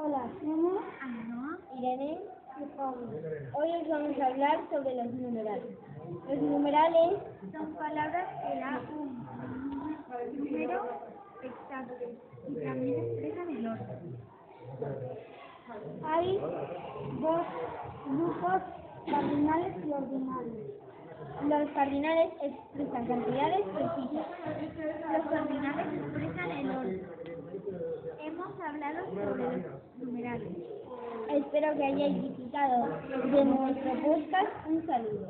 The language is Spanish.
Hola, somos Ainhoa. Irene y Pablo. Hoy os vamos a hablar sobre los numerales. Los numerales Son palabras que dan un número exacto y también expresan el orden. hay dos grupos, cardinales y ordinales. Los cardinales expresan cantidades precisas. Los cardinales expresan el orden. Hemos hablado sobre los. Espero que hayáis disfrutado de nuestro podcast. Un saludo.